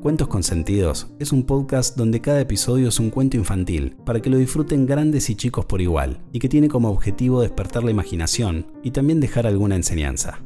Cuentos Consentidos es un podcast donde cada episodio es un cuento infantil para que lo disfruten grandes y chicos por igual y que tiene como objetivo despertar la imaginación y también dejar alguna enseñanza.